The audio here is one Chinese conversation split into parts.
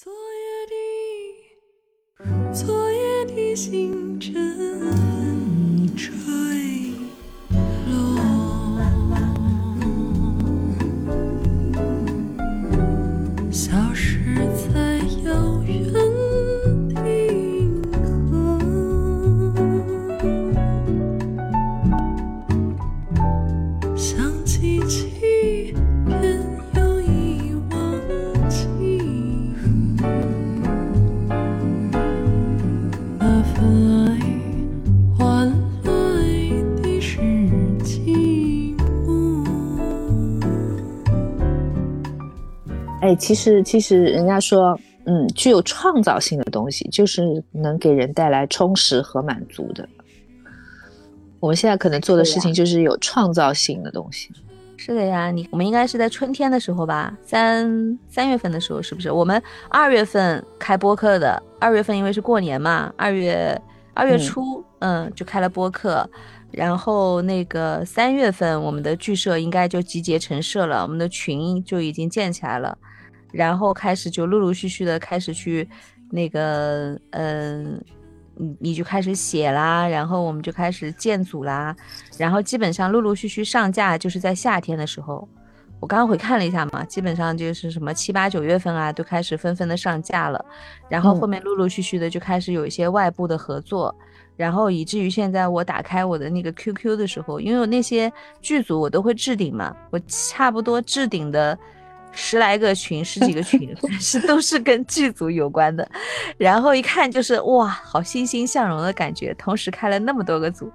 昨夜的，昨夜的星其实其实人家说，嗯，具有创造性的东西，就是能给人带来充实和满足的。我们现在可能做的事情就是有创造性的东西。是的呀，你我们应该是在春天的时候吧，三三月份的时候是不是？我们二月份开播客的，二月份因为是过年嘛，二月二月初，嗯就开了播客，然后那个三月份我们的剧社应该就集结成社了，我们的群就已经建起来了，然后开始就陆陆续续的开始去那个嗯。你你就开始写啦，然后我们就开始建组啦，然后基本上陆陆续续上架，就是在夏天的时候。我刚刚回看了一下嘛，基本上就是什么七八九月份啊，都开始纷纷的上架了，然后后面陆陆续续的就开始有一些外部的合作，然后以至于现在我打开我的那个 QQ 的时候，因为我那些剧组我都会置顶嘛，我差不多置顶的。十来个群，十几个群，但是都是跟剧组有关的。然后一看就是哇，好欣欣向荣的感觉。同时开了那么多个组，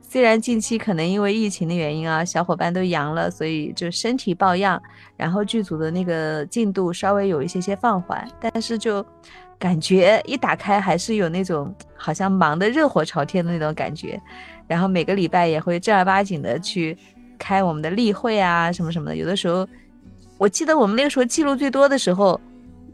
虽然近期可能因为疫情的原因啊，小伙伴都阳了，所以就身体抱恙，然后剧组的那个进度稍微有一些些放缓，但是就感觉一打开还是有那种好像忙得热火朝天的那种感觉。然后每个礼拜也会正儿八经的去开我们的例会啊，什么什么的，有的时候。我记得我们那个时候记录最多的时候，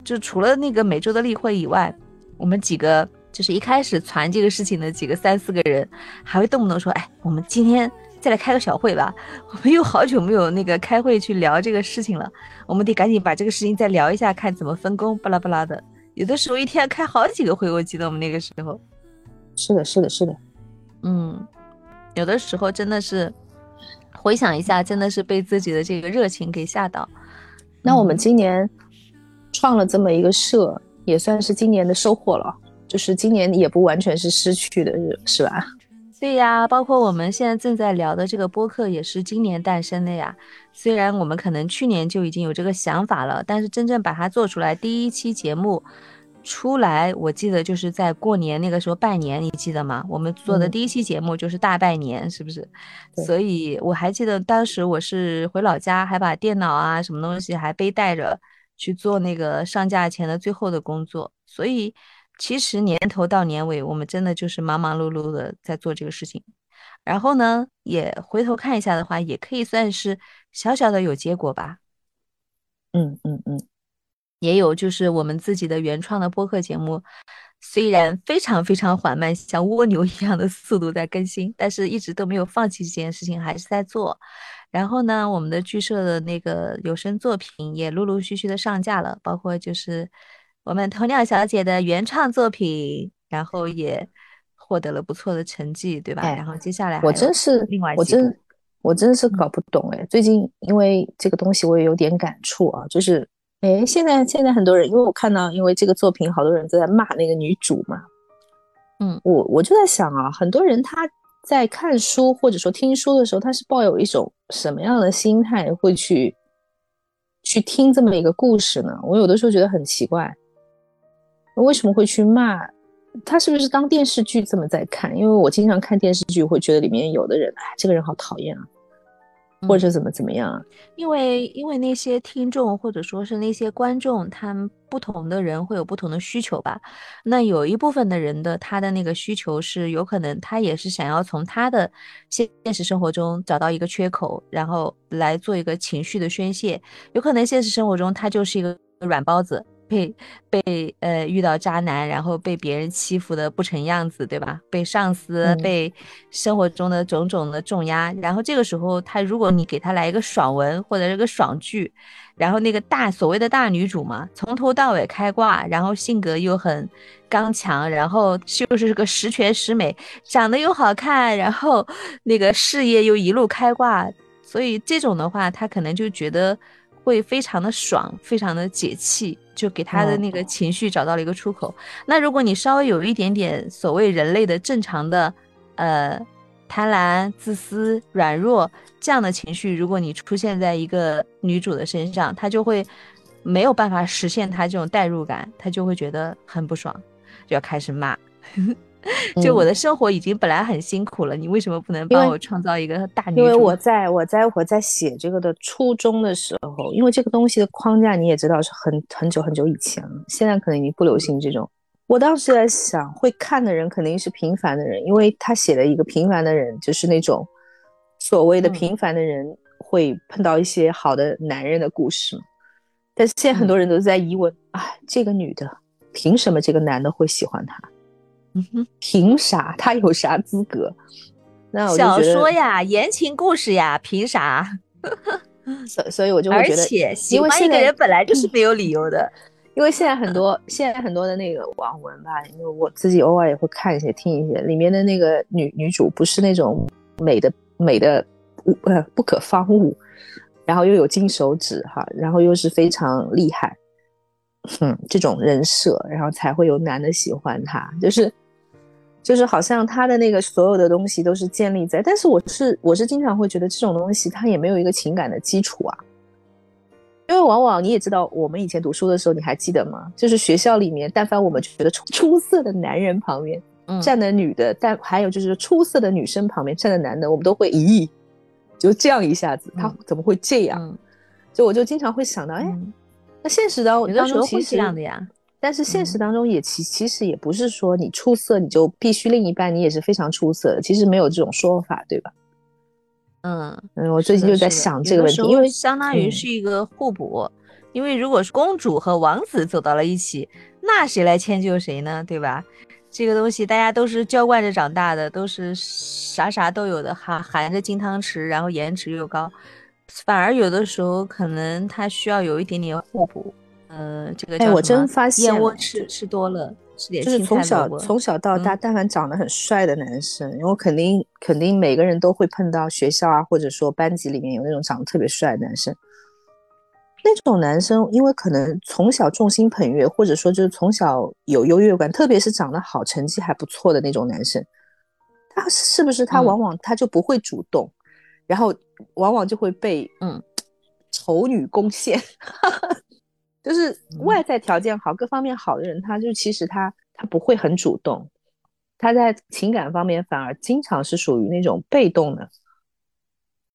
就除了那个每周的例会以外，我们几个就是一开始传这个事情的几个三四个人，还会动不动说：“哎，我们今天再来开个小会吧。”我们又好久没有那个开会去聊这个事情了，我们得赶紧把这个事情再聊一下，看怎么分工，巴拉巴拉的。有的时候一天开好几个会，我记得我们那个时候。是的，是的，是的。嗯，有的时候真的是回想一下，真的是被自己的这个热情给吓到。那我们今年创了这么一个社，也算是今年的收获了。就是今年也不完全是失去的，是吧？对呀，包括我们现在正在聊的这个播客，也是今年诞生的呀。虽然我们可能去年就已经有这个想法了，但是真正把它做出来，第一期节目出来，我记得就是在过年那个时候拜年，你记得吗？我们做的第一期节目就是大拜年，是不是？所以我还记得当时我是回老家，还把电脑啊什么东西还背带着去做那个上架前的最后的工作。所以其实年头到年尾，我们真的就是忙忙碌碌的在做这个事情。然后呢，也回头看一下的话，也可以算是小小的有结果吧。嗯嗯嗯。也有就是我们自己的原创的播客节目，虽然非常非常缓慢，像蜗牛一样的速度在更新，但是一直都没有放弃这件事情，还是在做。然后呢，我们的剧社的那个有声作品也陆陆续续的上架了，包括就是我们鸵鸟小姐的原创作品，然后也获得了不错的成绩，对吧？然后接下来我真是另外我真我真是搞不懂哎，最近因为这个东西我也有点感触啊，就是。哎，现在现在很多人，因为我看到，因为这个作品，好多人都在骂那个女主嘛。嗯，我我就在想啊，很多人他在看书或者说听书的时候，他是抱有一种什么样的心态会去去听这么一个故事呢？我有的时候觉得很奇怪，为什么会去骂？他是不是当电视剧这么在看？因为我经常看电视剧，会觉得里面有的人，哎，这个人好讨厌啊。或者怎么怎么样啊？因为因为那些听众或者说是那些观众，他们不同的人会有不同的需求吧。那有一部分的人的他的那个需求是有可能他也是想要从他的现现实生活中找到一个缺口，然后来做一个情绪的宣泄。有可能现实生活中他就是一个软包子，被被呃遇到渣男，然后被别人欺负的不成样子，对吧？被上司、嗯被生活中的种种的重压，然后这个时候他如果你给他来一个爽文或者是个爽剧，然后那个大所谓的大女主嘛，从头到尾开挂，然后性格又很刚强，然后就是个十全十美，长得又好看，然后那个事业又一路开挂，所以这种的话，他可能就觉得会非常的爽，非常的解气，就给他的那个情绪找到了一个出口。那如果你稍微有一点点所谓人类的正常的，呃，贪婪、自私、软弱这样的情绪，如果你出现在一个女主的身上，她就会没有办法实现她这种代入感，她就会觉得很不爽，就要开始骂。就我的生活已经本来很辛苦了，你为什么不能帮我创造一个大女主？因为我在我在我在写这个的初衷的时候，因为这个东西的框架你也知道是很很久很久以前了，现在可能已经不流行这种。我当时在想，会看的人肯定是平凡的人，因为他写了一个平凡的人，就是那种所谓的嗯平凡的人会碰到一些好的男人的故事嘛。但是现在很多人都在疑问，哎，这个女的凭什么这个男的会喜欢她？凭啥？他有啥资格？那我就小说呀，言情故事呀，凭啥？所所以我就觉得，且喜欢一个人本来就是没有理由的。因为现在很多现在很多的那个网文吧，因为我自己偶尔也会看一些、听一些，里面的那个女女主不是那种美的美的无呃不可方物，然后又有金手指哈，然后又是非常厉害，嗯，这种人设，然后才会有男的喜欢她，就是就是好像他的那个所有的东西都是建立在，但是我是我是经常会觉得这种东西它也没有一个情感的基础啊。因为往往你也知道，我们以前读书的时候，你还记得吗？就是学校里面，但凡我们觉得出出色的男人旁边嗯，站的女的，但还有就是出色的女生旁边站的男的，我们都会咦，就这样一下子，他嗯怎么会这样？嗯，就我就经常会想到，哎，嗯那现实当中其实时候会这样的呀。但是现实嗯当中也其其实也不是说你出色你就必须另一半你也是非常出色的，其实没有这种说法，对吧？嗯，嗯，我最近就在想这个问题，因为相当于嗯是一个互补。因为如果是公主和王子走到了一起，那谁来迁就谁呢？对吧？这个东西大家都是娇惯着长大的，都是啥啥都有的，含含着金汤匙，然后颜值又高，反而有的时候可能他需要有一点点互补。呃，这个哎我真发现了燕窝吃吃多了，吃点就是从小从小到大，嗯但凡长得很帅的男生，因为肯定肯定每个人都会碰到学校啊，或者说班级里面有那种长得特别帅的男生。那种男生，因为可能从小众星捧月，或者说就是从小有优越感，特别是长得好、成绩还不错的那种男生，他是不是他嗯往往他就不会主动，然后往往就会被嗯丑女攻陷。就是嗯。外在条件好、各方面好的人，他就其实他他不会很主动，他在情感方面反而经常是属于那种被动的，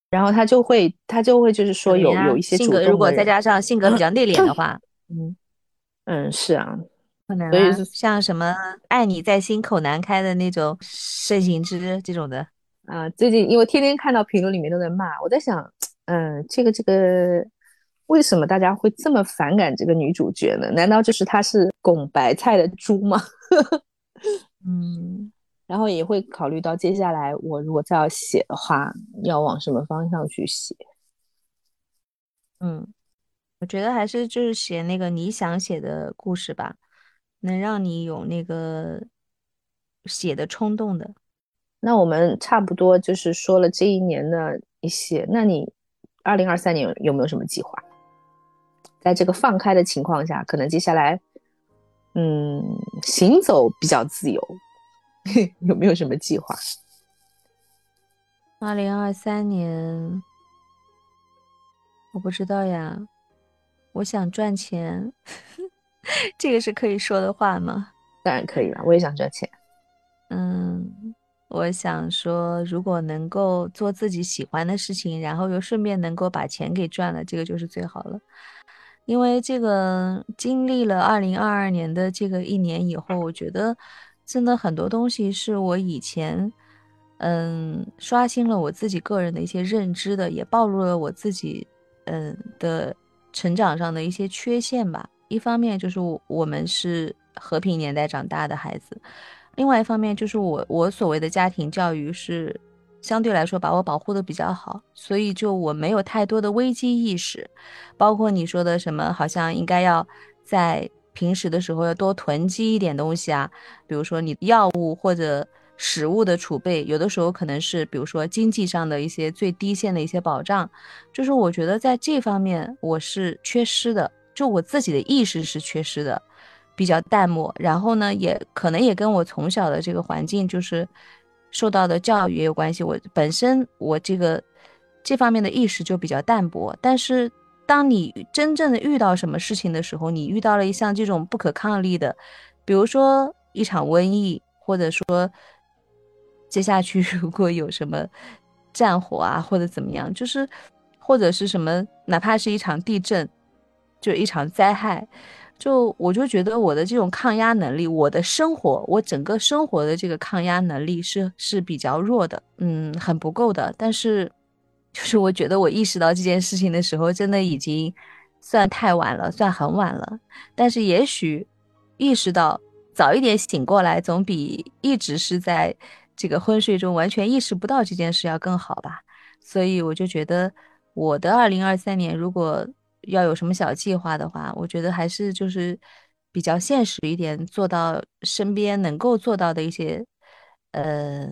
然后他就会他就会就是说有有一些性格，主动如果再加上性格比较内敛的话，嗯，嗯是啊，可能。啊所以像什么“爱你在心口难开”的那种盛行之这种的，啊，最近因为天天看到评论里面都在骂，我在想，嗯，这个这个，为什么大家会这么反感这个女主角呢？难道就是她是拱白菜的猪吗？嗯，然后也会考虑到接下来我如果再要写的话，要往什么方向去写。嗯，我觉得还是就是写那个你想写的故事吧，能让你有那个写的冲动的。那我们差不多就是说了这一年的一些，那你二零二三年有有没有什么计划？在这个放开的情况下，可能接下来，嗯，行走比较自由，有没有什么计划？二零二三年，我不知道呀，我想赚钱，这个是可以说的话吗？当然可以了，我也想赚钱。嗯，我想说，如果能够做自己喜欢的事情，然后又顺便能够把钱给赚了，这个就是最好了。因为这个经历了二零二二年的这个一年以后，我觉得真的很多东西是我以前嗯刷新了我自己个人的一些认知的，也暴露了我自己嗯的成长上的一些缺陷吧。一方面就是我们是和平年代长大的孩子，另外一方面就是我我所谓的家庭教育是相对来说把我保护的比较好，所以就我没有太多的危机意识，包括你说的什么，好像应该要在平时的时候要多囤积一点东西啊，比如说你药物或者。食物的储备，有的时候可能是，比如说经济上的一些最低线的一些保障，就是我觉得在这方面我是缺失的，就我自己的意识是缺失的，比较淡漠。然后呢，也可能也跟我从小的这个环境，就是受到的教育也有关系。我本身我这个这方面的意识就比较淡薄。但是当你真正的遇到什么事情的时候，你遇到了一项这种不可抗力的，比如说一场瘟疫，或者说。接下去 如果有什么战火啊，或者怎么样，就是或者是什么，哪怕是一场地震，就一场灾害，就我就觉得我的这种抗压能力，我的生活，我整个生活的这个抗压能力是是比较弱的，嗯，很不够的。但是，就是我觉得我意识到这件事情的时候，真的已经算太晚了，算很晚了。但是也许意识到早一点醒过来，总比一直是在。这个昏睡中完全意识不到这件事要更好吧，所以我就觉得我的二零二三年如果要有什么小计划的话，我觉得还是就是比较现实一点，做到身边能够做到的一些呃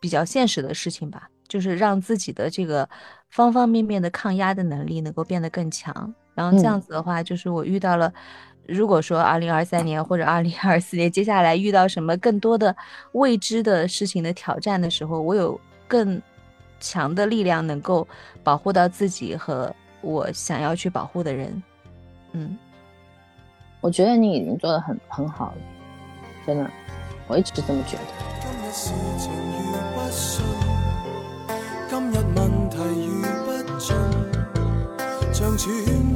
比较现实的事情吧，就是让自己的这个方方面面的抗压的能力能够变得更强，然后这样子的话，就是我遇到了。如果说二零二三年或者二零二四年接下来遇到什么更多的未知的事情的挑战的时候，我有更强的力量能够保护到自己和我想要去保护的人。嗯，我觉得你已经做的很很好了，真的，我一直这么觉得。今日问题如中也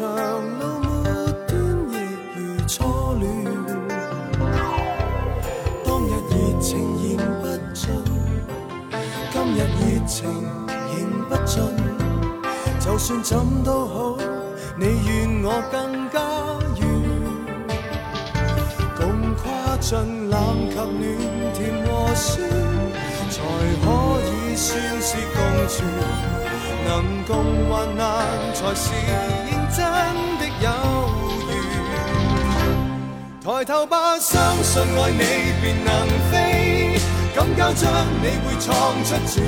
长路末端亦如初恋，当日热情燃不尽，今日热情燃不尽。就算怎都好，你愿我更加怨。共跨尽冷及暖，甜和酸，才可以算是共存。能共患难，才是认真的友缘。抬头吧，相信爱你便能飞，敢交将你会闯出传奇。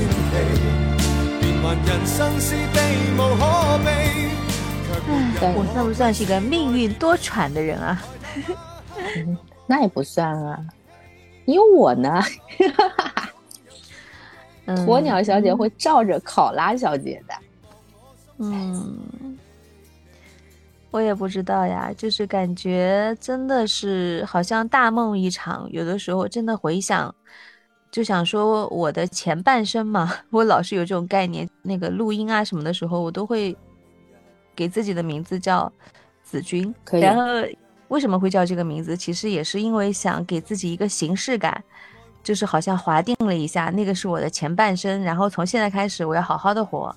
变幻人生是可避。我算不算是一个命运多舛的人啊？那也不算啊，有我呢。鸵鸟小姐会照着考拉小姐的，嗯，我也不知道呀，就是感觉真的是好像大梦一场。有的时候真的回想，就想说我的前半生嘛，我老是有这种概念。那个录音啊什么的时候，我都会给自己的名字叫子君。然后为什么会叫这个名字？其实也是因为想给自己一个形式感。就是好像划定了一下，那个是我的前半生，然后从现在开始我要好好的活，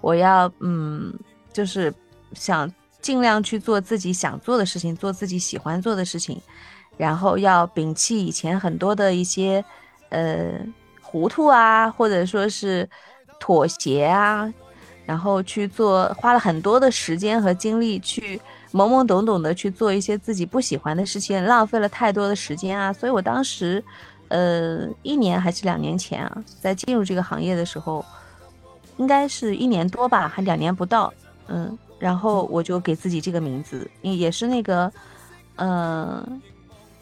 我要嗯，就是想尽量去做自己想做的事情，做自己喜欢做的事情，然后要摒弃以前很多的一些呃糊涂啊，或者说是妥协啊，然后去做，花了很多的时间和精力去懵懵懂懂的去做一些自己不喜欢的事情，浪费了太多的时间啊，所以我当时。呃，一年还是两年前啊，在进入这个行业的时候，应该是一年多吧，还两年不到。嗯，然后我就给自己这个名字，也是那个，嗯，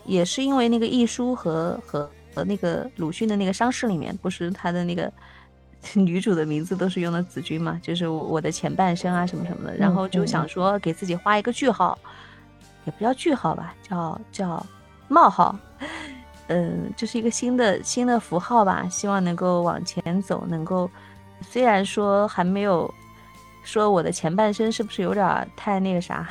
也是因为那个易书和和和那个鲁迅的那个伤逝里面，不是他的那个 女主的名字都是用的子君嘛，就是我的前半生啊什么什么的。然后就想说给自己画一个句号，也不叫句号吧，叫叫冒号。嗯，就是一个新的新的符号吧，希望能够往前走，能够虽然说还没有说我的前半生是不是有点太那个啥，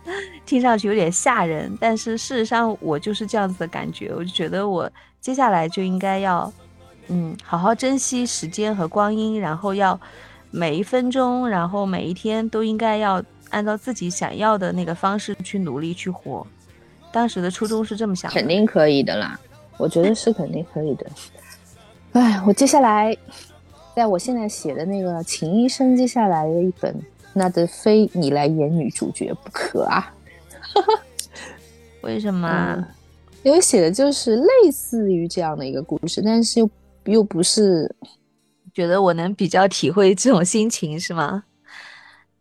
听上去有点吓人，但是事实上我就是这样子的感觉，我就觉得我接下来就应该要，嗯，好好珍惜时间和光阴，然后要每一分钟，然后每一天都应该要按照自己想要的那个方式去努力去活。当时的初衷是这么想的，肯定可以的啦，我觉得是肯定可以的。哎，我接下来，在我现在写的那个《秦医生》接下来的一本，那得非你来演女主角不可啊！为什么？嗯因为写的就是类似于这样的一个故事，但是又又不是，觉得我能比较体会这种心情是吗？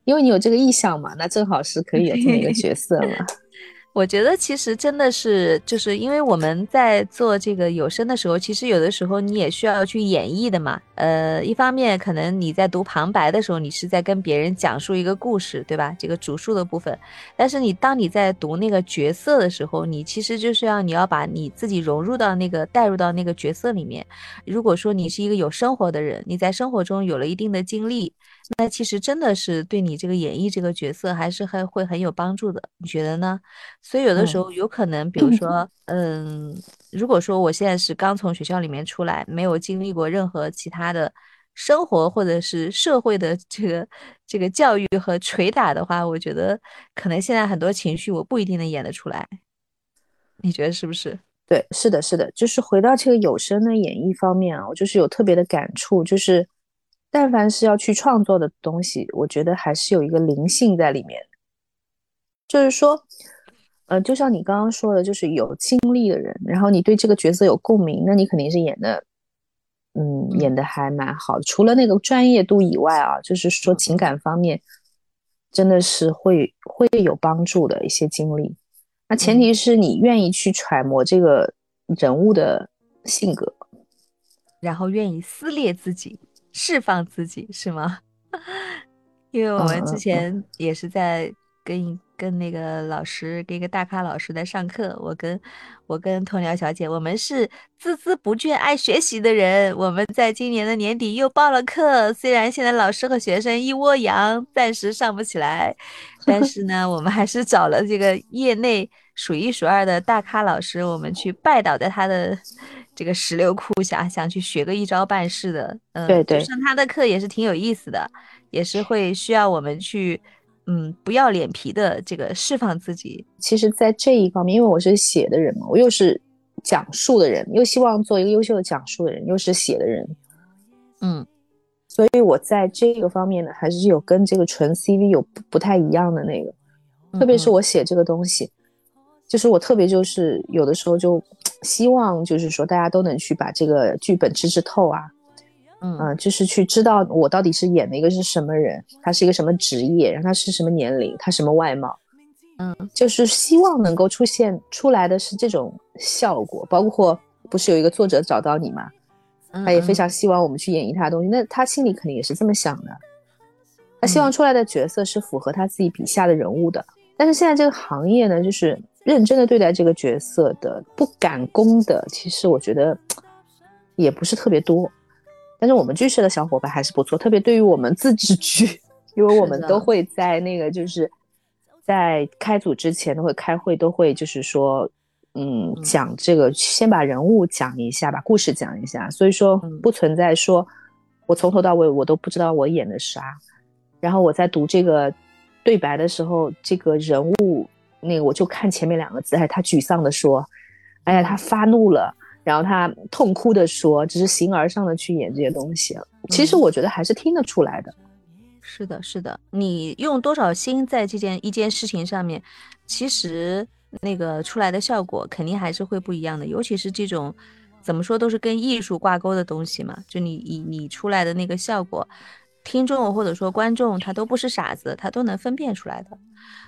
因为你有这个意向嘛，那正好是可以有这么一个角色嘛。我觉得其实真的是，就是因为我们在做这个有声的时候，其实有的时候你也需要去演绎的嘛。呃，一方面可能你在读旁白的时候，你是在跟别人讲述一个故事，对吧？这个主述的部分。但是你当你在读那个角色的时候，你其实就是要你要把你自己融入到那个带入到那个角色里面。如果说你是一个有生活的人，你在生活中有了一定的经历，那其实真的是对你这个演绎这个角色还是很会很有帮助的。你觉得呢？所以有的时候有可能，比如说，嗯，如果说我现在是刚从学校里面出来，没有经历过任何其他的生活或者是社会的这个这个教育和捶打的话，我觉得可能现在很多情绪我不一定能演得出来。你觉得是不是？对，是的，是的，就是回到这个有声的演绎方面啊，我就是有特别的感触，就是但凡是要去创作的东西，我觉得还是有一个灵性在里面。就是说，呃，就像你刚刚说的，就是有经历的人，然后你对这个角色有共鸣，那你肯定是演的，嗯，演的还蛮好的。除了那个专业度以外啊，就是说情感方面，真的是会会有帮助的一些经历。那前提是你愿意去揣摩这个人物的性格，然后愿意撕裂自己，释放自己，是吗？因为我们之前也是在跟跟那个老师，跟一个大咖老师在上课。我跟我跟鸵鸟小姐，我们是孜孜不倦、爱学习的人。我们在今年的年底又报了课，虽然现在老师和学生一窝羊，暂时上不起来，但是呢，我们还是找了这个业内数一数二的大咖老师，我们去拜倒在他的这个石榴裤下，想去学个一招半式的。嗯，对对上他的课也是挺有意思的，也是会需要我们去。嗯，不要脸皮的这个释放自己。其实，在这一方面，因为我是写的人嘛，我又是讲述的人，又希望做一个优秀的讲述的人，又是写的人，嗯，所以我在这个方面呢，还是有跟这个纯 CV 有不不太一样的那个。特别是我写这个东西，就是我特别就是有的时候就希望，就是说大家都能去把这个剧本知识透啊。嗯、呃，就是去知道我到底是演的一个是什么人，他是一个什么职业，然后他是什么年龄，他什么外貌，嗯，就是希望能够出现出来的是这种效果。包括不是有一个作者找到你嘛，嗯他也非常希望我们去演绎他的东西，那他心里肯定也是这么想的，他希望出来的角色是符合他自己笔下的人物的。但是现在这个行业呢，就是认真的对待这个角色的，不敢攻的，其实我觉得也不是特别多。但是我们剧社的小伙伴还是不错，特别对于我们自制剧，因为我们都会在那个就是在开组之前都会开会，都会就是说，嗯，讲这个先把人物讲一下，把故事讲一下，所以说不存在说我从头到尾我都不知道我演的啥，然后我在读这个对白的时候，这个人物那个我就看前面两个字，哎，他沮丧的说，哎呀，他发怒了。然后他痛哭的说：“只是形而上的去演这些东西，其实我觉得还是听得出来的。”是的，是的，你用多少心在这件一件事情上面，其实那个出来的效果肯定还是会不一样的。尤其是这种怎么说都是跟艺术挂钩的东西嘛，就你你你出来的那个效果，听众或者说观众他都不是傻子，他都能分辨出来的。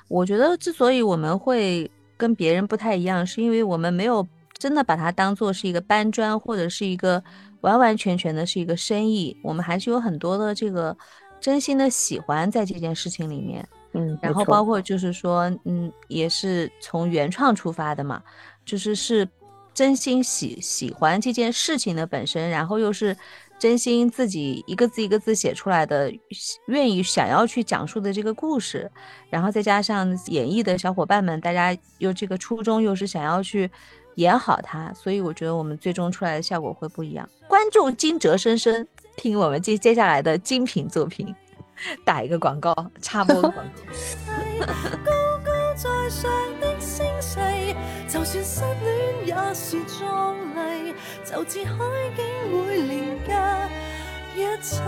我觉得之所以我们会跟别人不太一样，是因为我们没有。真的把它当做是一个搬砖，或者是一个完完全全的是一个生意，我们还是有很多的这个真心的喜欢在这件事情里面，嗯，然后包括就是说，嗯，也是从原创出发的嘛，就是是真心喜喜欢这件事情的本身，然后又是真心自己一个字一个字写出来的，愿意想要去讲述的这个故事，然后再加上演绎的小伙伴们，大家又这个初衷又是想要去演好它，所以我觉得我们最终出来的效果会不一样。观众惊蛰深深，听我们接接下来的精品作品，打一个广告，插播个广告。就算失戀也是壯麗，就似海景會連隔一切。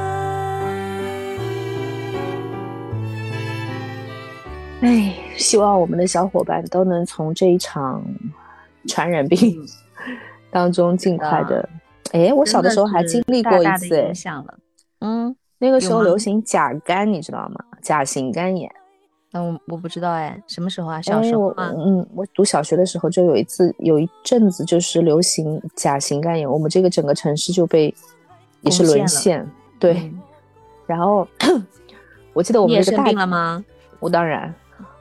哎，希望我们的小伙伴都能从这一场传染病当中尽快的。哎，我小的时候还经历过一次。嗯，那个时候流行甲肝，你知道吗？甲型肝炎。那我我不知道哎，什么时候啊？小时候吗？嗯，我读小学的时候就有一次，有一阵子就是流行甲型肝炎，我们这个整个城市就被也是沦陷。对，嗯然后 我记得我你也生们这个大病了吗？我当然，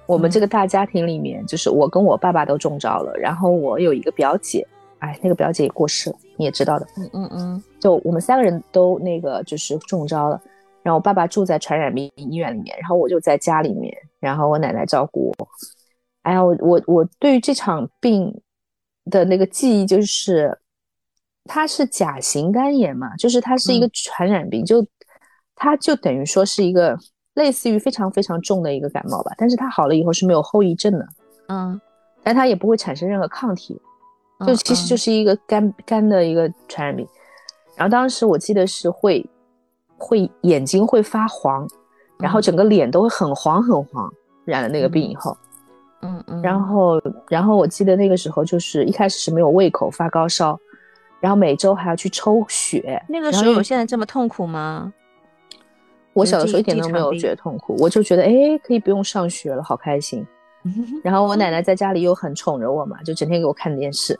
我们嗯这个大家庭里面，就是我跟我爸爸都中招了，然后我有一个表姐，哎，那个表姐也过世了，你也知道的，嗯嗯嗯，就我们三个人都那个就是中招了。然后我爸爸住在传染病医院里面，然后我就在家里面，然后我奶奶照顾我。哎呀，我我我对于这场病的那个记忆就是，它是甲型肝炎嘛，就是它是一个嗯传染病，就它就等于说是一个类似于非常非常重的一个感冒吧，但是它好了以后是没有后遗症的，嗯，但它也不会产生任何抗体，就嗯其实就是一个肝肝的一个传染病。然后当时我记得是会会眼睛会发黄，然后嗯整个脸都会很黄很黄，染了那个病以后，嗯嗯，然后然后我记得那个时候就是一开始是没有胃口发高烧，然后每周还要去抽血。那个时候有现在这么痛苦吗？我小的时候一点都没有觉得痛苦，我就觉得哎可以不用上学了，好开心。然后我奶奶在家里又很宠着我嘛，就整天给我看电视，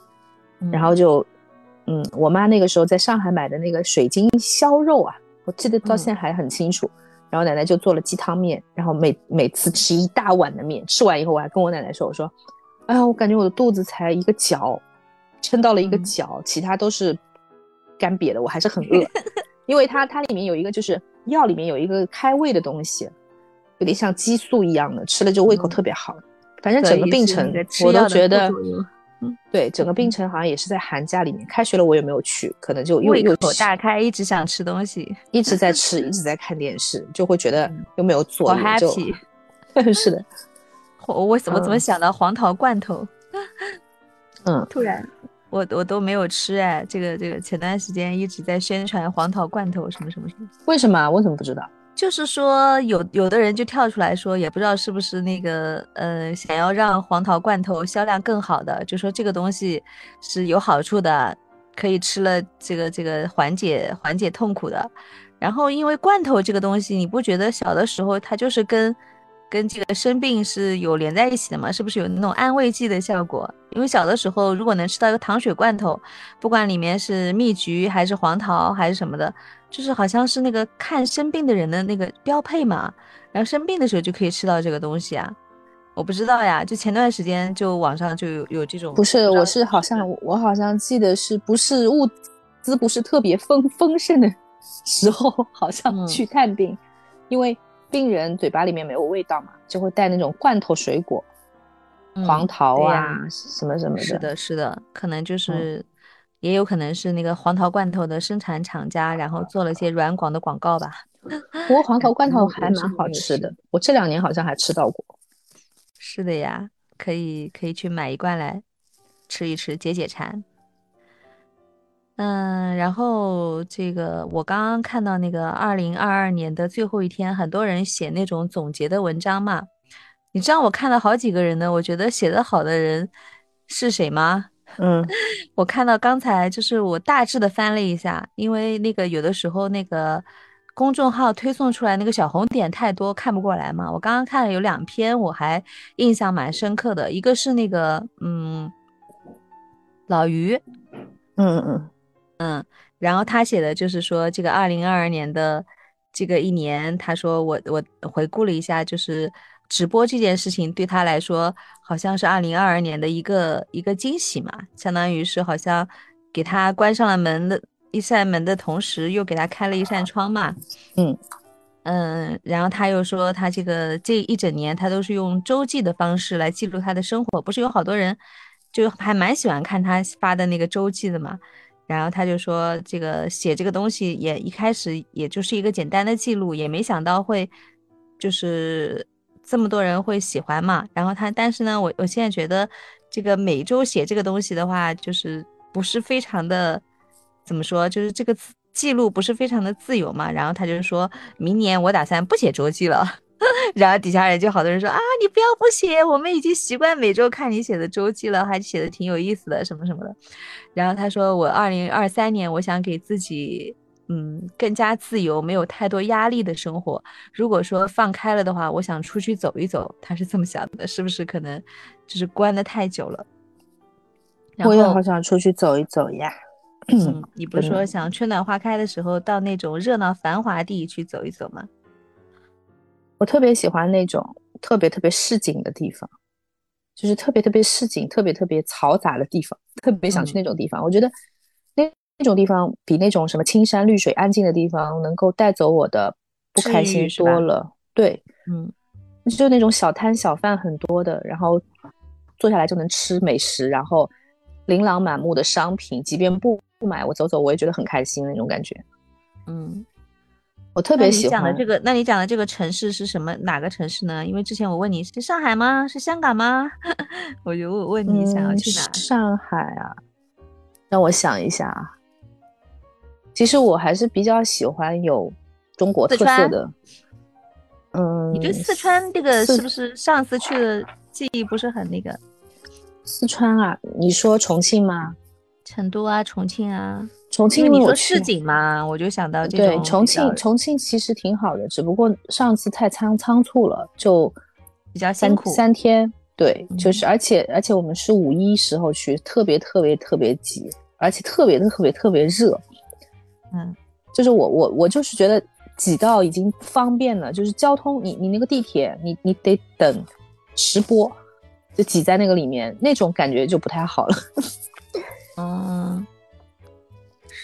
然后就，嗯，我妈那个时候在上海买的那个水晶烧肉啊，我记得到嗯。现在还很清楚。然后奶奶就做了鸡汤面，然后每每次吃一大碗的面，吃完以后我还跟我奶奶说，我说，哎呀，我感觉我的肚子才一个角，撑到了一个嗯。角，其他都是干瘪的，我还是很饿，因为它它里面有一个就是药里面有一个开胃的东西，有点像激素一样的，吃了就胃口嗯。特别好。反正整个病程我都觉得对，整个病嗯程好像也是在寒假里面，开学了我也没有去，可能就又胃又口大开，一直想吃东西，一直在吃，一直在看电视，就会觉得嗯又没有做好 happy。是的，我我怎么怎么嗯想到黄桃罐头？嗯，突然，我我都没有吃哎，这个这个前段时间一直在宣传黄桃罐头什么什么什么，为什么啊？我怎么不知道？就是说有有的人就跳出来说，也不知道是不是那个呃想要让黄桃罐头销量更好的，就说这个东西是有好处的，可以吃了这个这个缓解缓解痛苦的。然后因为罐头这个东西，你不觉得小的时候它就是跟跟这个生病是有连在一起的嘛？是不是有那种安慰剂的效果？因为小的时候如果能吃到一个糖水罐头，不管里面是蜜橘还是黄桃还是什么的，就是好像是那个看生病的人的那个标配嘛，然后生病的时候就可以吃到这个东西啊。我不知道呀，就前段时间就网上就有有这种，不是，我是好像我好像记得是不是物资不是特别丰丰盛的时候，好像嗯去看病，因为病人嘴巴里面没有味道嘛，就会带那种罐头水果，嗯黄桃啊什么什么的是的，是的，可能就是，也有可能是那个黄桃罐头的生产厂家，然后做了一些软广的广告吧。不过黄桃罐头还蛮好吃的，我这两年好像还吃到过。是的呀，可以可以去买一罐来吃一吃，解解馋。嗯，然后这个我刚刚看到那个二零二二年的最后一天，很多人写那种总结的文章嘛。你知道我看了好几个人呢，我觉得写得好的人是谁吗？嗯我看到刚才就是我大致的翻了一下，因为那个有的时候那个公众号推送出来那个小红点太多，看不过来嘛。我刚刚看了有两篇，我还印象蛮深刻的，一个是那个嗯老于，嗯嗯嗯，然后他写的就是说这个二零二二年的这个一年，他说我我回顾了一下，就是直播这件事情对他来说好像是二零二二年的一个一个惊喜嘛，相当于是好像给他关上了门的一扇门的同时，又给他开了一扇窗嘛。嗯嗯，然后他又说，他这个这一整年他都是用周记的方式来记录他的生活。不是有好多人就还蛮喜欢看他发的那个周记的嘛？然后他就说，这个写这个东西也一开始也就是一个简单的记录，也没想到会就是这么多人会喜欢嘛。然后他，但是呢，我我现在觉得这个每周写这个东西的话，就是不是非常的怎么说，就是这个记录不是非常的自由嘛，然后他就说明年我打算不写周记了，然后底下人就好多人说啊，你不要不写，我们已经习惯每周看你写的周记了，还写的挺有意思的，什么什么的。然后他说我二零二三年我想给自己嗯更加自由，没有太多压力的生活。如果说放开了的话，我想出去走一走。他是这么想的，是不是可能就是关的太久了？我也好想出去走一走呀。嗯，你不是说想春暖花开的时候到那种热闹繁华地去走一走吗？我特别喜欢那种特别特别市井的地方，就是特别特别市井、特别特别嘈杂的地方，特别想去那种地方。我觉得那那种地方比那种什么青山绿水、安静的地方能够带走我的不开心多了。对，嗯，就那种小摊小贩很多的，然后坐下来就能吃美食，然后琳琅满目的商品，即便不。不买，我走走，我也觉得很开心那种感觉。嗯，我特别喜欢。讲的这个，那你讲的这个城市是什么？哪个城市呢？因为之前我问你是上海吗？是香港吗？我就问问你想要去哪？上海啊，让我想一下啊。其实我还是比较喜欢有中国特色的。嗯，你对四川这个是不是上次去的记忆不是很那个？四川啊，你说重庆吗？成都啊，重庆啊，重庆你说市井嘛，我就想到这种。对，重庆，重庆其实挺好的，只不过上次太仓仓促了，就比较辛苦。三天，对，就是而且而且我们是五一时候去，特别特别特别挤，而且特别特别特别热。嗯，就是我我我就是觉得挤到已经不方便了，就是交通，你你那个地铁，你你得等十波，就挤在那个里面，那种感觉就不太好了。嗯，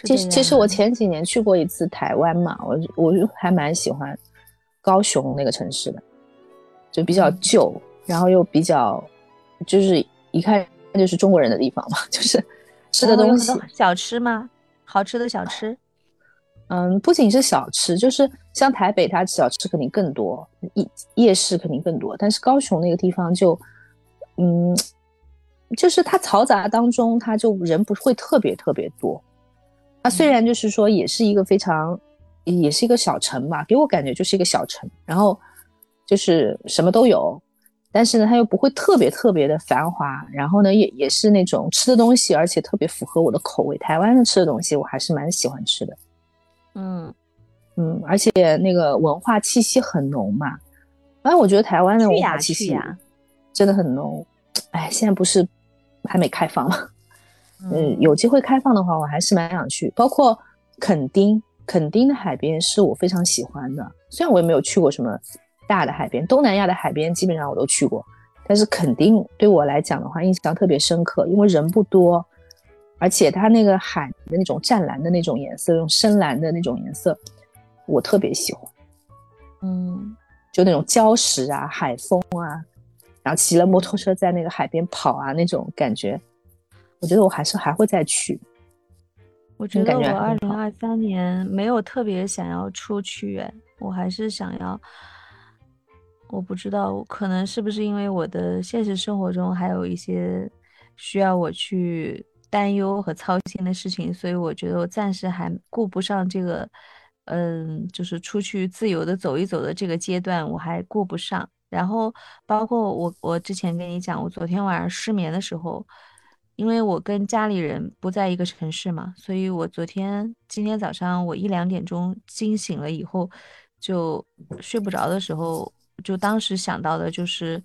其实其实我前几年去过一次台湾嘛，我我就还蛮喜欢高雄那个城市的，就比较旧，然后又比较就是一看就是中国人的地方嘛，就是吃的东西小吃吗？好吃的小吃？嗯，不仅是小吃，就是像台北，它小吃肯定更多，夜夜市肯定更多，但是高雄那个地方就嗯。就是它嘈杂当中，它就人不会特别特别多。它虽然就是说也是一个非常，也是一个小城吧，给我感觉就是一个小城。然后就是什么都有，但是呢，它又不会特别特别的繁华。然后呢，也也是那种吃的东西，而且特别符合我的口味。台湾的吃的东西，我还是蛮喜欢吃的。嗯嗯，而且那个文化气息很浓嘛。哎，我觉得台湾的文化气息真的很浓。哎，现在不是。还没开放嘛？嗯，有机会开放的话，我还是蛮想去。包括垦丁，垦丁的海边是我非常喜欢的。虽然我也没有去过什么大的海边，东南亚的海边基本上我都去过，但是垦丁对我来讲的话，印象特别深刻，因为人不多，而且它那个海的那种湛蓝的那种颜色，用深蓝的那种颜色，我特别喜欢。嗯，就那种礁石啊，海风啊。然后骑了摩托车在那个海边跑啊，那种感觉，我觉得我还是还会再去。我觉得我二零二三年没有特别想要出去，哎，我还是想要。我不知道，可能是不是因为我的现实生活中还有一些需要我去担忧和操心的事情，所以我觉得我暂时还顾不上这个，嗯，就是出去自由的走一走的这个阶段，我还顾不上。然后包括我，我之前跟你讲，我昨天晚上失眠的时候，因为我跟家里人不在一个城市嘛，所以我昨天今天早上我一两点钟惊醒了以后，就睡不着的时候，就当时想到的就是，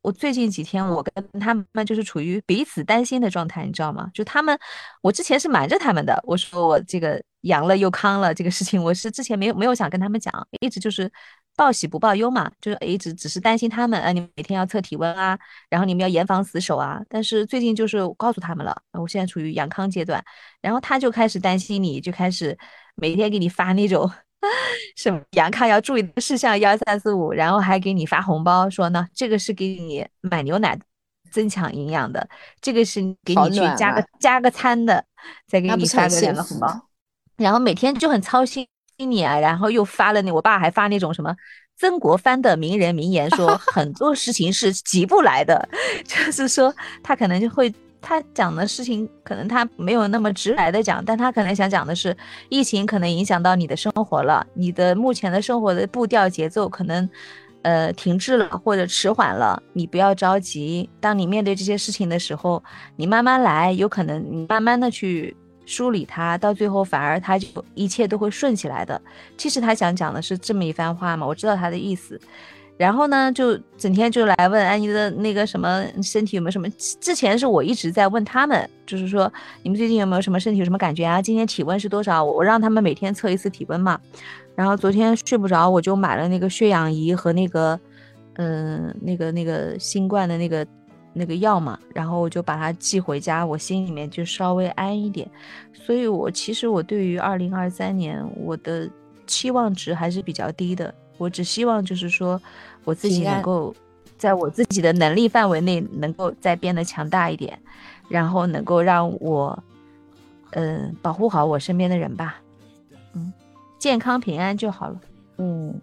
我最近几天我跟他们就是处于彼此担心的状态，你知道吗？就他们，我之前是瞒着他们的，我说我这个阳了又康了这个事情，我是之前没有没有想跟他们讲，一直就是。报喜不报忧嘛，就是一直只是担心他们，呃，你每天要测体温啊，然后你们要严防死守啊。但是最近就是告诉他们了，我现在处于阳康阶段，然后他就开始担心你，就开始每天给你发那种 什么阳康要注意的事项，一二三四五，然后还给你发红包，说呢，这个是给你买牛奶增强营养的，这个是给你去加个加个餐的，再给你发个两个红包，然后每天就很操心。你啊，然后又发了那，我爸还发那种什么曾国藩的名人名言，说 很多事情是急不来的，就是说他可能就会他讲的事情，可能他没有那么直白的讲，但他可能想讲的是，疫情可能影响到你的生活了，你的目前的生活的步调节奏可能呃停滞了或者迟缓了，你不要着急，当你面对这些事情的时候，你慢慢来，有可能你慢慢的去。梳理他，到最后反而他就一切都会顺起来的。其实他想讲的是这么一番话嘛，我知道他的意思。然后呢，就整天就来问安妮的那个什么身体有没有什么。之前是我一直在问他们，就是说你们最近有没有什么身体有什么感觉啊？今天体温是多少？我让他们每天测一次体温嘛。然后昨天睡不着，我就买了那个血氧仪和那个嗯那个那个新冠的那个。那个药嘛，然后我就把它寄回家，我心里面就稍微安一点。所以，我其实我对于二零二三年我的期望值还是比较低的。我只希望就是说，我自己能够在我自己的能力范围内，能够再变得强大一点，然后能够让我，嗯，保护好我身边的人吧。嗯，健康平安就好了。嗯。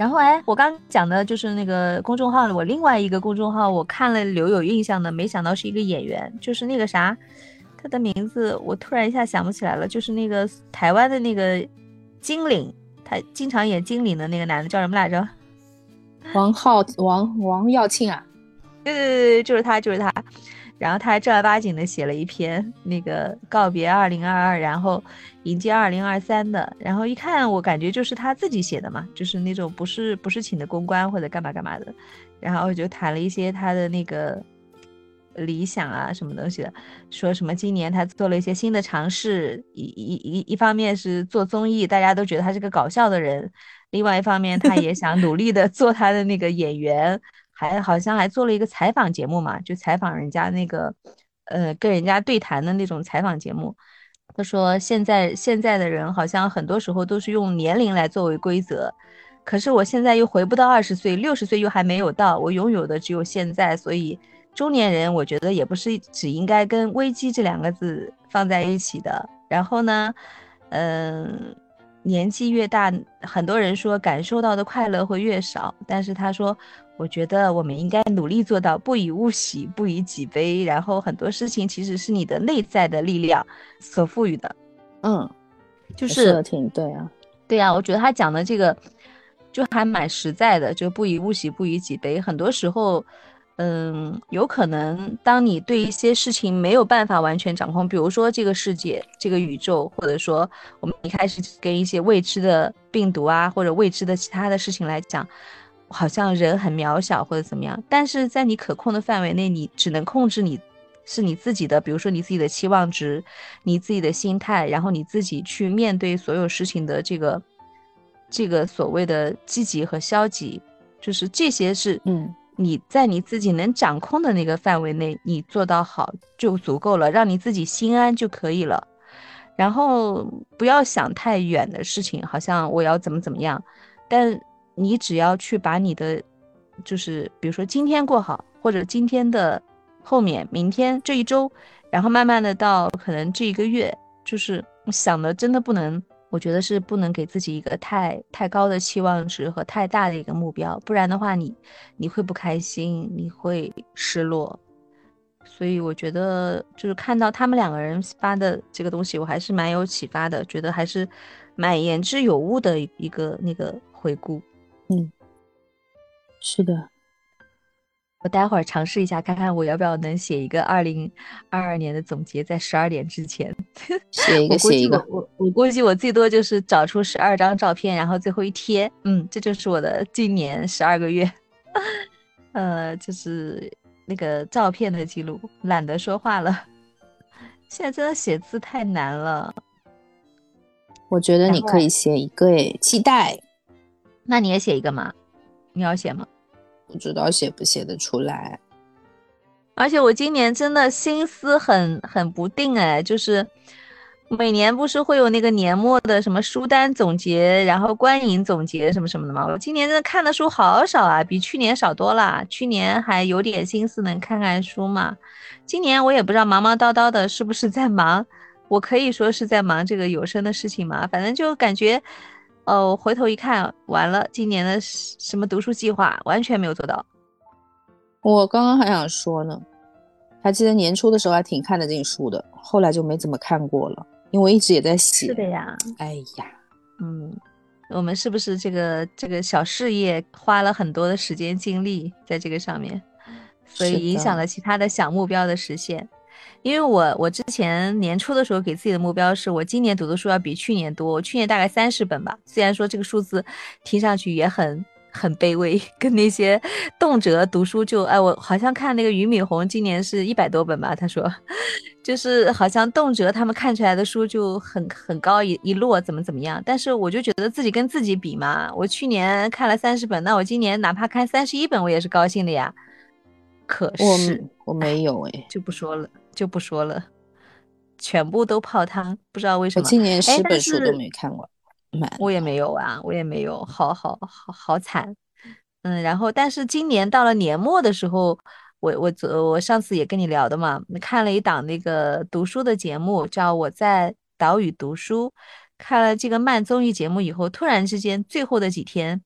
然后哎，我刚讲的就是那个公众号，我另外一个公众号我看了留有印象的，没想到是一个演员，就是那个啥，他的名字我突然一下想不起来了，就是那个台湾的那个精灵，他经常演精灵的那个男的叫什么来着？王浩王王耀庆啊？对对对对，就是他，就是他。然后他还正儿八经的写了一篇那个告别二零二二，然后迎接二零二三的。然后一看，我感觉就是他自己写的嘛，就是那种不是不是请的公关或者干嘛干嘛的。然后就谈了一些他的那个理想啊，什么东西的，说什么今年他做了一些新的尝试，一一一一方面是做综艺，大家都觉得他是个搞笑的人；另外一方面，他也想努力的做他的那个演员。还好像还做了一个采访节目嘛，就采访人家那个，呃，跟人家对谈的那种采访节目。他说现在现在的人好像很多时候都是用年龄来作为规则，可是我现在又回不到二十岁，六十岁又还没有到，我拥有的只有现在，所以中年人我觉得也不是只应该跟危机这两个字放在一起的。然后呢，嗯。年纪越大，很多人说感受到的快乐会越少。但是他说，我觉得我们应该努力做到不以物喜，不以己悲。然后很多事情其实是你的内在的力量所赋予的。嗯，就是挺对啊，对啊，我觉得他讲的这个就还蛮实在的，就不以物喜，不以己悲。很多时候。嗯，有可能，当你对一些事情没有办法完全掌控，比如说这个世界、这个宇宙，或者说我们一开始跟一些未知的病毒啊，或者未知的其他的事情来讲，好像人很渺小或者怎么样。但是在你可控的范围内，你只能控制你是你自己的，比如说你自己的期望值、你自己的心态，然后你自己去面对所有事情的这个这个所谓的积极和消极，就是这些是嗯。你在你自己能掌控的那个范围内，你做到好就足够了，让你自己心安就可以了。然后不要想太远的事情，好像我要怎么怎么样。但你只要去把你的，就是比如说今天过好，或者今天的后面、明天这一周，然后慢慢的到可能这一个月，就是想的真的不能。我觉得是不能给自己一个太太高的期望值和太大的一个目标，不然的话，你你会不开心，你会失落。所以我觉得，就是看到他们两个人发的这个东西，我还是蛮有启发的，觉得还是蛮言之有物的一个那个回顾。嗯，是的。我待会儿尝试一下，看看我要不要能写一个二零二二年的总结，在十二点之前写一个写一个。我我估计我最多就是找出十二张照片，然后最后一贴。嗯，这就是我的今年十二个月，呃，就是那个照片的记录。懒得说话了，现在真的写字太难了。我觉得你可以写一个，诶，期待。那你也写一个吗？你要写吗？不知道写不写得出来。而且我今年真的心思很很不定哎，就是每年不是会有那个年末的什么书单总结，然后观影总结什么什么的吗？我今年真的看的书好少啊，比去年少多了。去年还有点心思能看看书嘛，今年我也不知道忙忙叨叨的，是不是在忙？我可以说是在忙这个有声的事情嘛，反正就感觉，哦，回头一看，完了，今年的什么读书计划完全没有做到。我刚刚还想说呢，还记得年初的时候还挺看得进书的，后来就没怎么看过了，因为我一直也在写。是的呀，哎呀，嗯，我们是不是这个这个小事业花了很多的时间精力在这个上面，所以影响了其他的小目标的实现？因为我我之前年初的时候给自己的目标是我今年读的书要比去年多，我去年大概三十本吧。虽然说这个数字听上去也很很卑微，跟那些动辄读书就哎，我好像看那个俞敏洪今年是一百多本吧，他说 就是好像动辄他们看出来的书就很很高一一摞怎么怎么样。但是我就觉得自己跟自己比嘛，我去年看了三十本，那我今年哪怕看三十一本，我也是高兴的呀。可是我没有哎，就不说了。就不说了，全部都泡汤，不知道为什么。我今年十本书都没看过，我也没有啊，我也没有，好好好好惨。嗯，然后但是今年到了年末的时候，我我昨我上次也跟你聊的嘛，看了一档那个读书的节目，叫我在岛屿读书。看了这个慢综艺节目以后，突然之间最后的几天。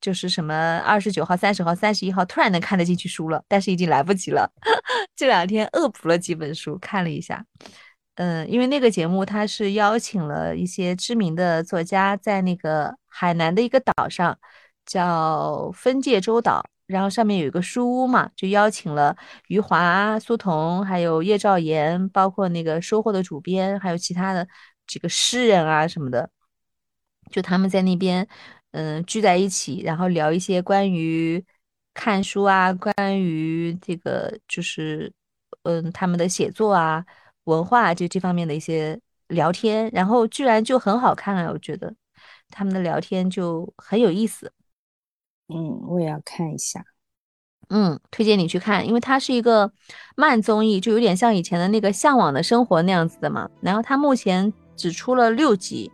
就是什么二十九号、三十号、三十一号，突然能看得进去书了，但是已经来不及了。这两天恶补了几本书，看了一下。嗯，因为那个节目他是邀请了一些知名的作家，在那个海南的一个岛上，叫分界洲岛，然后上面有一个书屋嘛，就邀请了余华、苏童，还有叶兆言，包括那个收获的主编，还有其他的几个诗人啊什么的，就他们在那边。嗯，聚在一起，然后聊一些关于看书啊，关于这个就是嗯他们的写作啊、文化就这方面的一些聊天，然后居然就很好看啊！我觉得他们的聊天就很有意思。嗯，我也要看一下。嗯，推荐你去看，因为它是一个慢综艺，就有点像以前的那个《向往的生活》那样子的嘛。然后它目前只出了六集。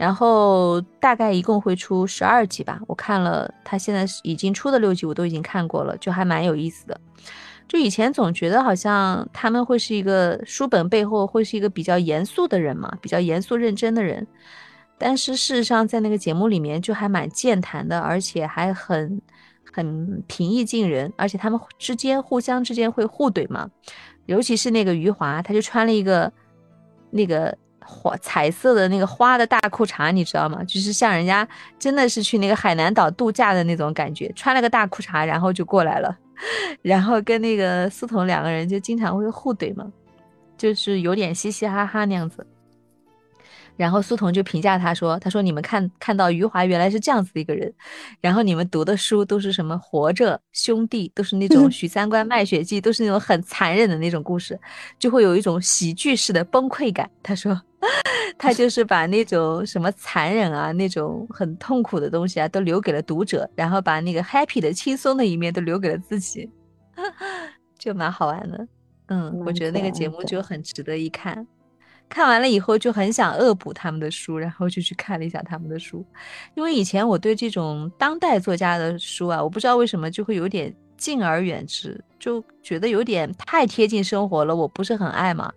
然后大概一共会出十二集吧，我看了他现在已经出的六集，我都已经看过了，就还蛮有意思的。就以前总觉得好像他们会是一个书本背后会是一个比较严肃的人嘛，比较严肃认真的人，但是事实上在那个节目里面就还蛮健谈的，而且还很很平易近人，而且他们之间互相之间会互怼嘛，尤其是那个余华，他就穿了一个那个。花彩色的那个花的大裤衩，你知道吗？就是像人家真的是去那个海南岛度假的那种感觉，穿了个大裤衩，然后就过来了，然后跟那个思彤两个人就经常会互怼嘛，就是有点嘻嘻哈哈那样子。然后苏童就评价他说：“他说你们看看到余华原来是这样子的一个人，然后你们读的书都是什么活着兄弟，都是那种 许三观卖血记，都是那种很残忍的那种故事，就会有一种喜剧式的崩溃感。”他说。他就是把那种什么残忍啊、那种很痛苦的东西啊，都留给了读者，然后把那个 happy 的、轻松的一面都留给了自己，就蛮好玩的。嗯，我觉得那个节目就很值得一看。看完了以后就很想恶补他们的书，然后就去看了一下他们的书。因为以前我对这种当代作家的书啊，我不知道为什么就会有点敬而远之，就觉得有点太贴近生活了，我不是很爱嘛。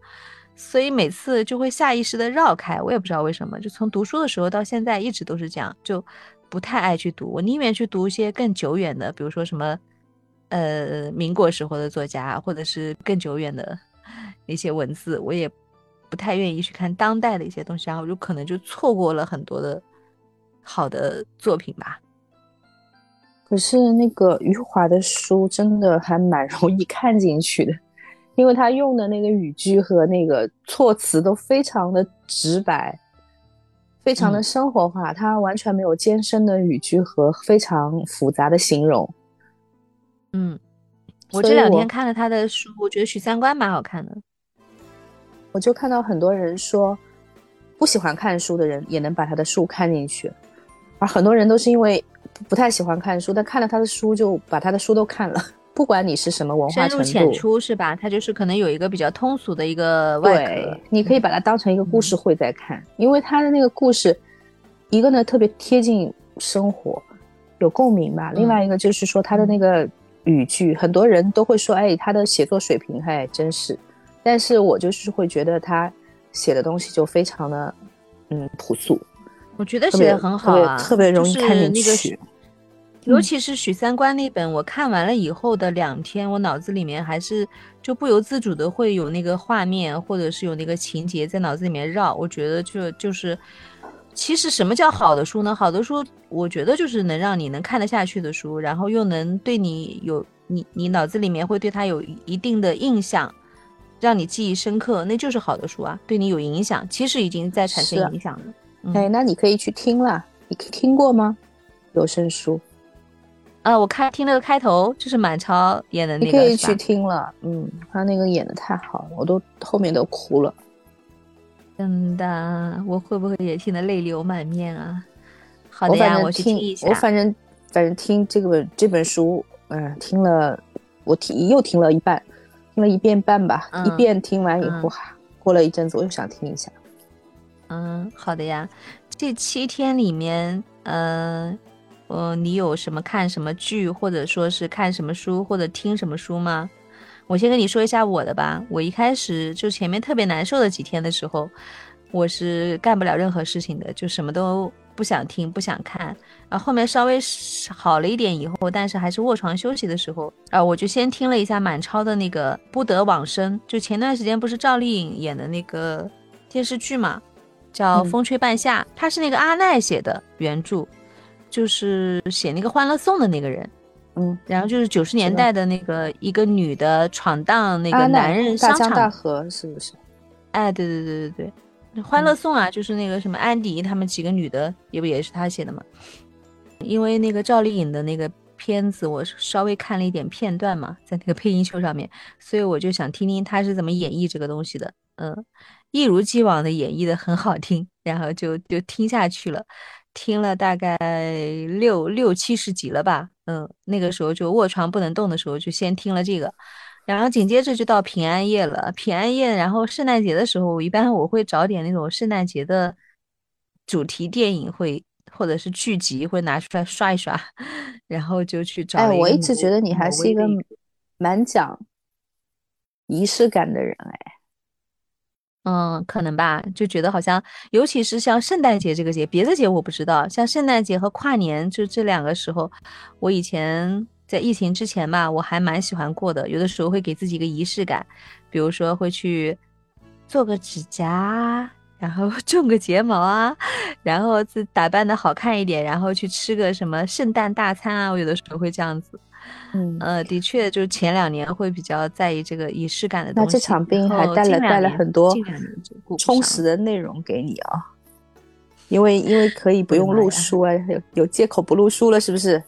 所以每次就会下意识的绕开，我也不知道为什么。就从读书的时候到现在一直都是这样，就不太爱去读。我宁愿去读一些更久远的，比如说什么，呃，民国时候的作家，或者是更久远的一些文字。我也不太愿意去看当代的一些东西，然后就可能就错过了很多的好的作品吧。可是那个余华的书真的还蛮容易看进去的。因为他用的那个语句和那个措辞都非常的直白，非常的生活化，他完全没有艰深的语句和非常复杂的形容。嗯，我这两天看了他的书，我觉得许三观蛮好看的。我就看到很多人说，不喜欢看书的人也能把他的书看进去，而很多人都是因为不太喜欢看书，但看了他的书就把他的书都看了，不管你是什么文化程深入浅，出是吧？它就是可能有一个比较通俗的一个外对壳，，你可以把它当成一个故事会在看，因为他的那个故事，一个呢特别贴近生活，有共鸣吧；另外一个就是说他的那个语句，很多人都会说，哎，他的写作水平还真是，但是我就是会觉得他写的东西就非常的嗯朴素，我觉得写的很好啊，特别容易就是看进那个去。尤其是许三观那本，我看完了以后的两天，我脑子里面还是就不由自主的会有那个画面，或者是有那个情节在脑子里面绕。我觉得就就是，其实什么叫好的书呢？好的书，我觉得就是能让你能看得下去的书，然后又能对你有你你脑子里面会对它有一定的印象，让你记忆深刻，那就是好的书啊，对你有影响，其实已经在产生影响了。嗯哎，那你可以去听了，你听过吗？有声书，啊，我看听那个开头，就是满超演的那个，你可以去听了。嗯，他那个演的太好了，我都后面都哭了。真的，我会不会也听得泪流满面啊？好的呀，我听一，下。我反正反正听这本这本书，嗯、听了我听又听了一半，听了一遍半吧。一嗯遍听完以后，过了一阵子我又想听一下。嗯，好的呀。这七天里面，嗯、呃，你有什么看什么剧，或者说是看什么书，或者听什么书吗？我先跟你说一下我的吧。我一开始就前面特别难受的几天的时候，我是干不了任何事情的，就什么都不想听、不想看。然后后面稍微好了一点以后，但是还是卧床休息的时候啊，我就先听了一下满超的那个《不得往生》，就前段时间不是赵丽颖演的那个电视剧嘛，叫《嗯风吹半夏》，他是那个阿奈写的原著，就是写那个《欢乐颂》的那个人。嗯，然后就是九十年代的那个一个女的闯荡那个男人大江大商场，河是不是？哎，对对对对对，《欢乐颂》啊，就是那个什么安迪他们几个女的，也不也是他写的嘛。因为那个赵丽颖的那个片子，我稍微看了一点片段嘛，在那个配音秀上面，所以我就想听听他是怎么演绎这个东西的。嗯，一如既往的演绎的很好听，然后就就听下去了，听了大概六六七十集了吧。嗯，那个时候就卧床不能动的时候，就先听了这个。然后紧接着就到平安夜了，平安夜，然后圣诞节的时候，我一般我会找点那种圣诞节的主题电影会，或者是剧集会拿出来刷一刷，然后就去找哎，我一直觉得你还是一个蛮讲仪式感的人哎。嗯，可能吧，就觉得好像，尤其是像圣诞节这个节，别的节我不知道，像圣诞节和跨年，就这两个时候，我以前在疫情之前吧，我还蛮喜欢过的，有的时候会给自己一个仪式感，比如说会去做个指甲，然后 种个睫毛啊，然后自打扮的好看一点，然后去吃个什么圣诞大餐啊，我有的时候会这样子。嗯，呃，的确，就前两年会比较在意这个仪式感的那东西。这场病还带了带了很多充实的内容给你啊，因为因为可以不用录书啊，有有借口不录书了，是不是？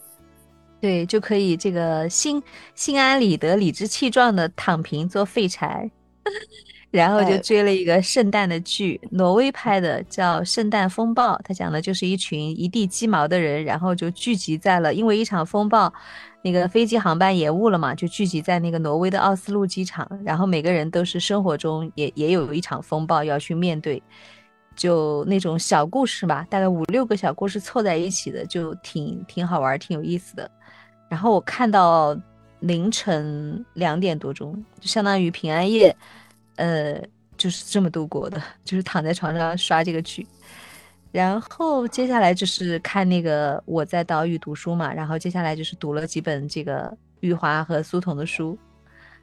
对，就可以这个心心安理得、理直气壮的躺平做废柴，然后就哎追了一个圣诞的剧，挪威拍的，叫《圣诞风暴》，它讲的就是一群一地鸡毛的人，然后就聚集在了，因为一场风暴，那个飞机航班延误了嘛，就聚集在那个挪威的奥斯陆机场，然后每个人都是生活中也也有一场风暴要去面对。就那种小故事吧，大概五六个小故事凑在一起的，就挺挺好玩，挺有意思的。然后我看到凌晨两点多钟，就相当于平安夜，呃，就是这么度过的，就是躺在床上刷这个剧。然后接下来就是看那个我在岛屿读书嘛，然后接下来就是读了几本这个玉华和苏童的书，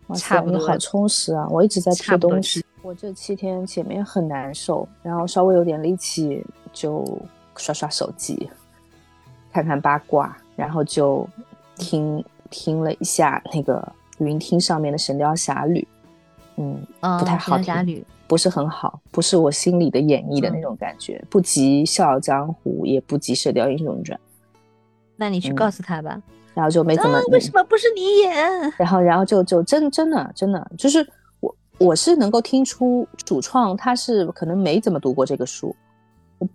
哇差不多好充实啊！我一直在差不多是贴东西，我这七天前面很难受，然后稍微有点力气就刷刷手机，看看八卦，然后就听听了一下那个云听上面的《神雕侠侣》，嗯，嗯，不太好侠听侣，不是很好，不是我心里的演绎的那嗯种感觉，不及《笑傲江湖》，也不及《射雕英雄传》，那你去嗯告诉他吧。然后就没怎么、啊，为什么不是你演？然后，然后就就真真的真的就是我我是能够听出主创他是可能没怎么读过这个书，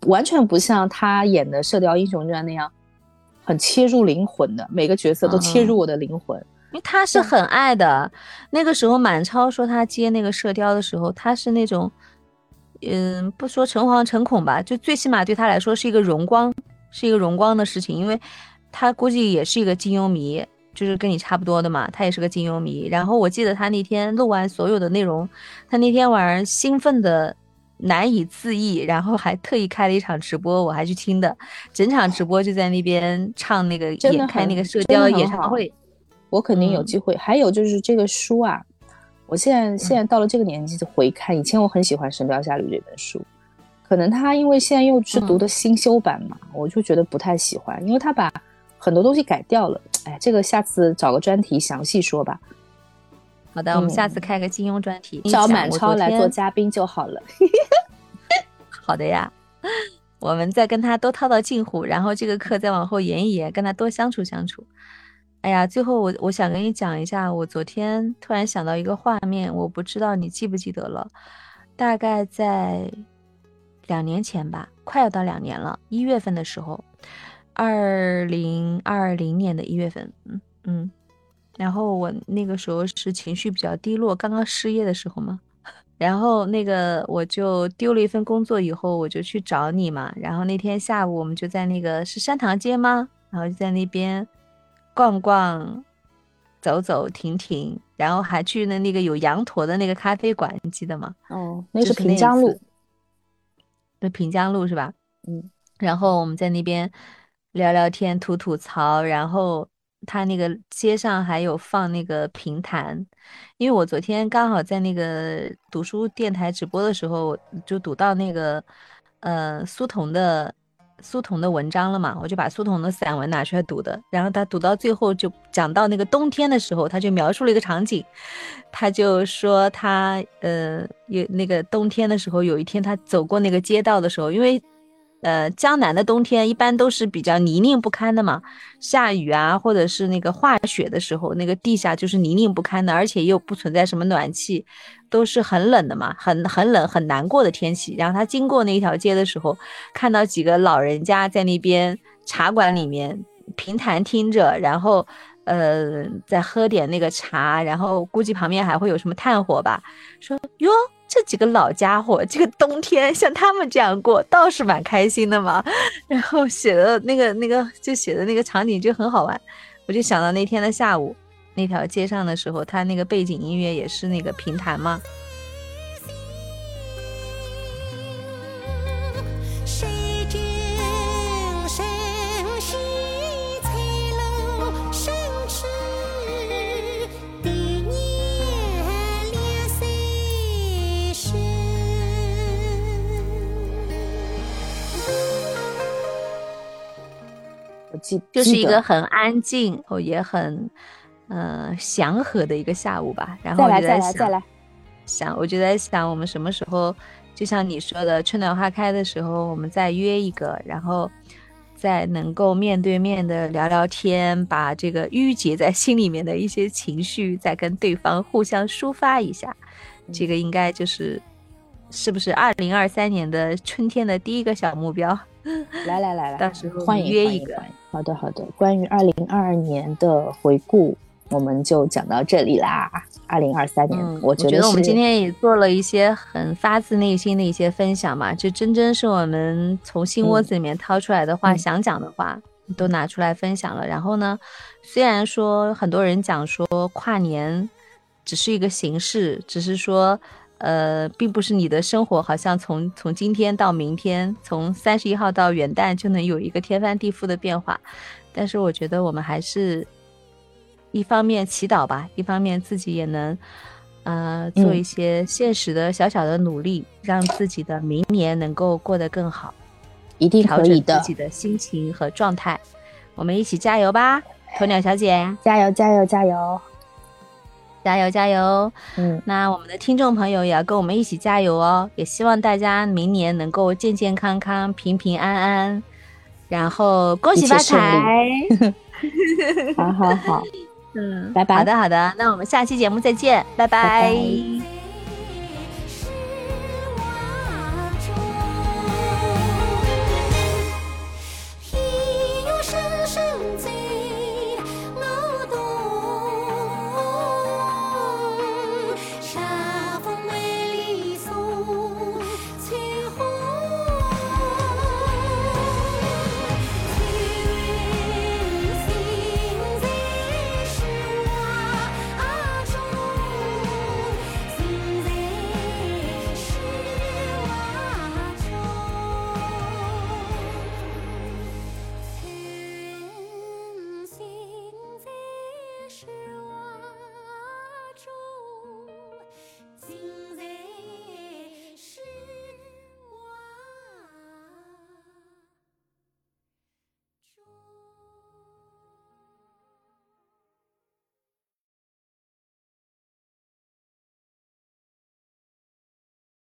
完全不像他演的《射雕英雄传》那样，很切入灵魂的，每个角色都切入我的灵魂。因为他是很爱的。那个时候满超说他接那个射雕的时候，他是那种，嗯，不说诚惶诚恐吧，就最起码对他来说是一个荣光，是一个荣光的事情，因为他估计也是一个金庸迷，就是跟你差不多的嘛，他也是个金庸迷。然后我记得他那天录完所有的内容，他那天晚上兴奋的难以自抑，然后还特意开了一场直播，我还去听的，整场直播就在那边唱那个演开那个射真的很雕演唱会。我肯定有嗯机会。还有就是这个书啊，我现在现在到了这个年纪回看，以前我很喜欢《神雕侠侣》这本书，可能他因为现在又是读的新修版嘛，我就觉得不太喜欢，因为他把很多东西改掉了。哎，这个下次找个专题详细说吧，好的，我们下次嗯。开个金庸专题，找满超来做嘉宾就好了。好的呀，我们再跟他多套套近乎，然后这个课再往后延一延，跟他多相处相处。哎呀，最后我我想跟你讲一下，我昨天突然想到一个画面，我不知道你记不记得了，大概在两年前吧，快要到两年了，一月份的时候，二零二零年的一月份，嗯嗯，然后我那个时候是情绪比较低落，刚刚失业的时候嘛，然后那个我就丢了一份工作以后，我就去找你嘛。然后那天下午我们就在那个是山塘街吗？然后就在那边逛逛、走走停停，然后还去了那个有羊驼的那个咖啡馆，你记得吗？哦，那就是平江路，那平江路是吧？嗯，然后我们在那边聊聊天、吐吐槽，然后他那个街上还有放那个评弹，因为我昨天刚好在那个读书电台直播的时候，就读到那个呃苏童的苏童的文章了嘛，我就把苏童的散文拿出来读的，然后他读到最后就讲到那个冬天的时候，他就描述了一个场景，他就说他呃有那个冬天的时候，有一天他走过那个街道的时候，因为呃江南的冬天一般都是比较泥泞不堪的嘛，下雨啊或者是那个化雪的时候，那个地下就是泥泞不堪的，而且又不存在什么暖气，都是很冷的嘛，很很冷很难过的天气。然后他经过那一条街的时候，看到几个老人家在那边茶馆里面平弹听着，然后呃再喝点那个茶，然后估计旁边还会有什么炭火吧。说哟，这几个老家伙，这个冬天 像他们这样过，倒是蛮开心的嘛。然后写的那个那个就写的那个场景就很好玩，我就想到那天的下午，那条街上的时候，他那个背景音乐也是那个评弹嘛。就是一个很安静，哦，也很，呃，祥和的一个下午吧。然后再来再我就在想，来再来，想，我就在想，我们什么时候，就像你说的，春暖花开的时候，我们再约一个，然后再能够面对面的聊聊天，把这个郁结在心里面的一些情绪，再跟对方互相抒发一下。这个应该就是，是不是二零二三年的春天的第一个小目标？来来来来，到时候欢迎约一个好的好的，关于二零二二年的回顾，我们就讲到这里啦。二零二三年，嗯，我觉得我们今天也做了一些很发自内心的一些分享嘛，这真真是我们从心窝子里面掏出来的话，嗯想讲的话都拿出来分享了。然后呢，虽然说很多人讲说跨年只是一个形式，只是说。呃，并不是你的生活好像从从今天到明天，从三十一号到元旦就能有一个天翻地覆的变化，但是我觉得我们还是一方面祈祷吧，一方面自己也能，呃，做嗯一些现实的小小的努力，让自己的明年能够过得更好，一定调可以的整自，己的心情和状态。我们一起加油吧，鸵鸟小姐，加油加油加油！加油加油！嗯，那我们的听众朋友也要跟我们一起加油哦，也希望大家明年能够健健康康、平平安安，然后恭喜发财。好好好，嗯，拜拜。好的好的，那我们下期节目再见，拜。拜拜